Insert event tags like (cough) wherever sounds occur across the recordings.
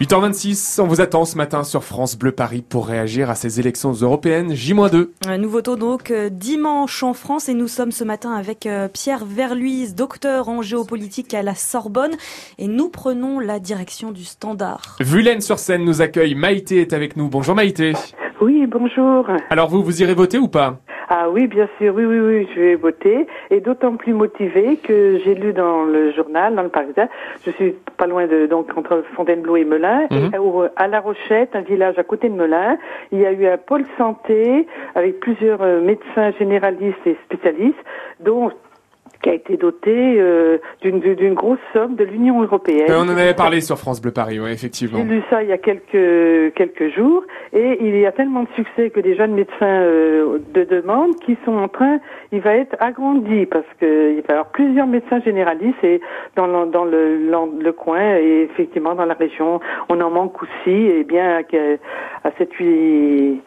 8h26, on vous attend ce matin sur France Bleu Paris pour réagir à ces élections européennes J-2. Nous votons donc euh, dimanche en France et nous sommes ce matin avec euh, Pierre Verluise, docteur en géopolitique à la Sorbonne et nous prenons la direction du Standard. Vulaine sur scène nous accueille, Maïté est avec nous. Bonjour Maïté. Oui, bonjour. Alors vous, vous irez voter ou pas? Ah oui, bien sûr, oui, oui, oui, je vais voter. Et d'autant plus motivée que j'ai lu dans le journal, dans le Parisien, je suis pas loin de, donc, entre Fontainebleau et Melun, et mhm. à La Rochette, un village à côté de Melun, il y a eu un pôle santé avec plusieurs euh, médecins généralistes et spécialistes, dont qui a été doté euh, d'une grosse somme de l'Union européenne. on en avait parlé sur France Bleu Paris, oui, effectivement. J'ai lu ça il y a quelques quelques jours et il y a tellement de succès que des jeunes médecins euh, de demande qui sont en train, il va être agrandi parce que il va y avoir plusieurs médecins généralistes et dans le, dans le, le coin et effectivement dans la région, on en manque aussi et bien à, à 7 8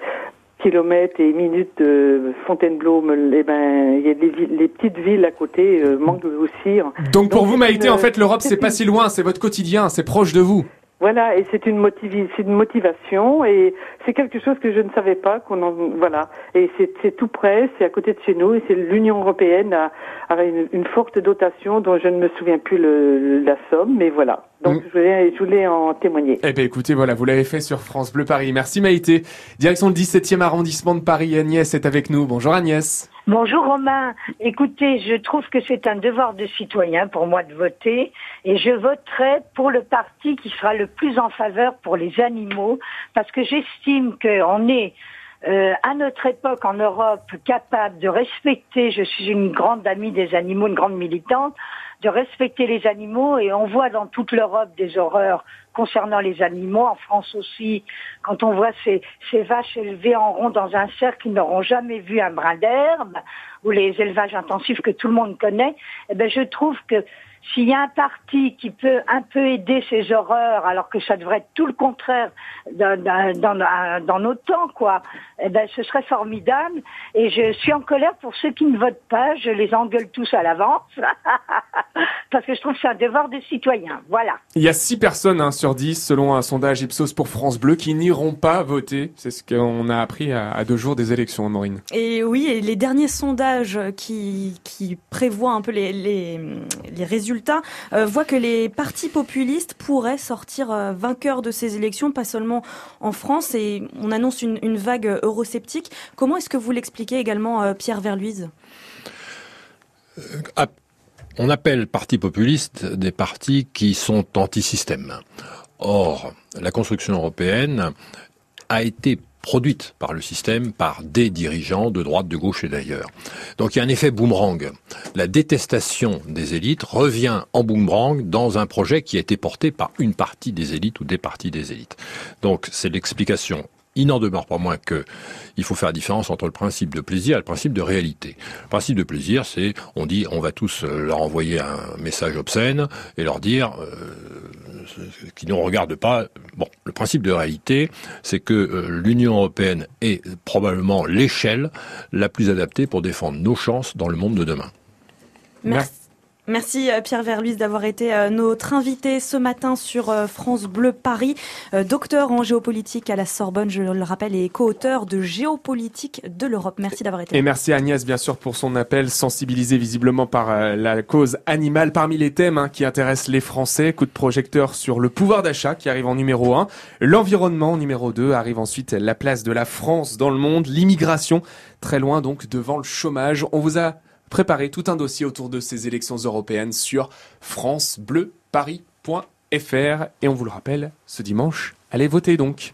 kilomètres et minutes de Fontainebleau, eh ben, il y a les, petites villes à côté euh, manquent aussi. Donc pour vous, Maïté, en fait, l'Europe, c'est pas si loin, c'est votre quotidien, c'est proche de vous. Voilà, et c'est une, une motivation, et c'est quelque chose que je ne savais pas qu'on en, voilà, et c'est tout près, c'est à côté de chez nous, et c'est l'Union européenne a, a une, une, forte dotation dont je ne me souviens plus le, la somme, mais voilà. Donc mm. je, voulais, je voulais en témoigner. Eh bien écoutez, voilà, vous l'avez fait sur France Bleu Paris. Merci Maïté. Direction le 17e arrondissement de Paris, Agnès est avec nous. Bonjour Agnès. Bonjour Romain. Écoutez, je trouve que c'est un devoir de citoyen pour moi de voter et je voterai pour le parti qui sera le plus en faveur pour les animaux parce que j'estime qu'on est euh, à notre époque en Europe capable de respecter, je suis une grande amie des animaux, une grande militante, de respecter les animaux et on voit dans toute l'Europe des horreurs concernant les animaux, en France aussi, quand on voit ces, ces vaches élevées en rond dans un cercle qui n'auront jamais vu un brin d'herbe, ou les élevages intensifs que tout le monde connaît, eh ben je trouve que s'il y a un parti qui peut un peu aider ces horreurs, alors que ça devrait être tout le contraire dans, dans, dans nos temps, quoi, eh ben, ce serait formidable. Et je suis en colère pour ceux qui ne votent pas. Je les engueule tous à l'avance. (laughs) parce que je trouve que c'est un devoir de citoyen. Voilà. Il y a 6 personnes hein, sur 10, selon un sondage Ipsos pour France Bleu, qui n'iront pas voter. C'est ce qu'on a appris à, deux jours des élections, Maureen. Et oui, et les derniers sondages qui, qui prévoient un peu les, les, les résultats euh, voit que les partis populistes pourraient sortir euh, vainqueurs de ces élections, pas seulement en France, et on annonce une, vague eurosceptique. Comment est-ce que vous l'expliquez également, euh, Pierre Verluise? On appelle partis populistes des partis qui sont anti-système. Or, la construction européenne a été produite par le système, par des dirigeants de droite, de gauche et d'ailleurs. Donc il y a un effet boomerang. La détestation des élites revient en boomerang dans un projet qui a été porté par une partie des élites ou des parties des élites. Donc c'est l'explication il n'en demeure pas moins que il faut faire la différence entre le principe de plaisir et le principe de réalité. Le principe de plaisir, c'est on dit on va tous leur envoyer un message obscène et leur dire euh, qui ne regarde pas. Bon, le principe de réalité, c'est que euh, l'Union européenne est probablement l'échelle la plus adaptée pour défendre nos chances dans le monde de demain. Merci. Merci euh, Pierre Verluis d'avoir été euh, notre invité ce matin sur euh, France Bleu Paris. Docteur en géopolitique à la Sorbonne, je le rappelle, et co-auteur de Géopolitique de l'Europe. Merci d'avoir été. Et merci Agnès, bien sûr, pour son appel, sensibilisé visiblement par la cause animale. Parmi les thèmes hein, qui intéressent les Français, coup de projecteur sur le pouvoir d'achat qui arrive en numéro 1, l'environnement numéro 2, arrive ensuite la place de la France dans le monde, l'immigration, très loin donc devant le chômage. On vous a Préparez tout un dossier autour de ces élections européennes sur francebleuparis.fr et on vous le rappelle, ce dimanche, allez voter donc.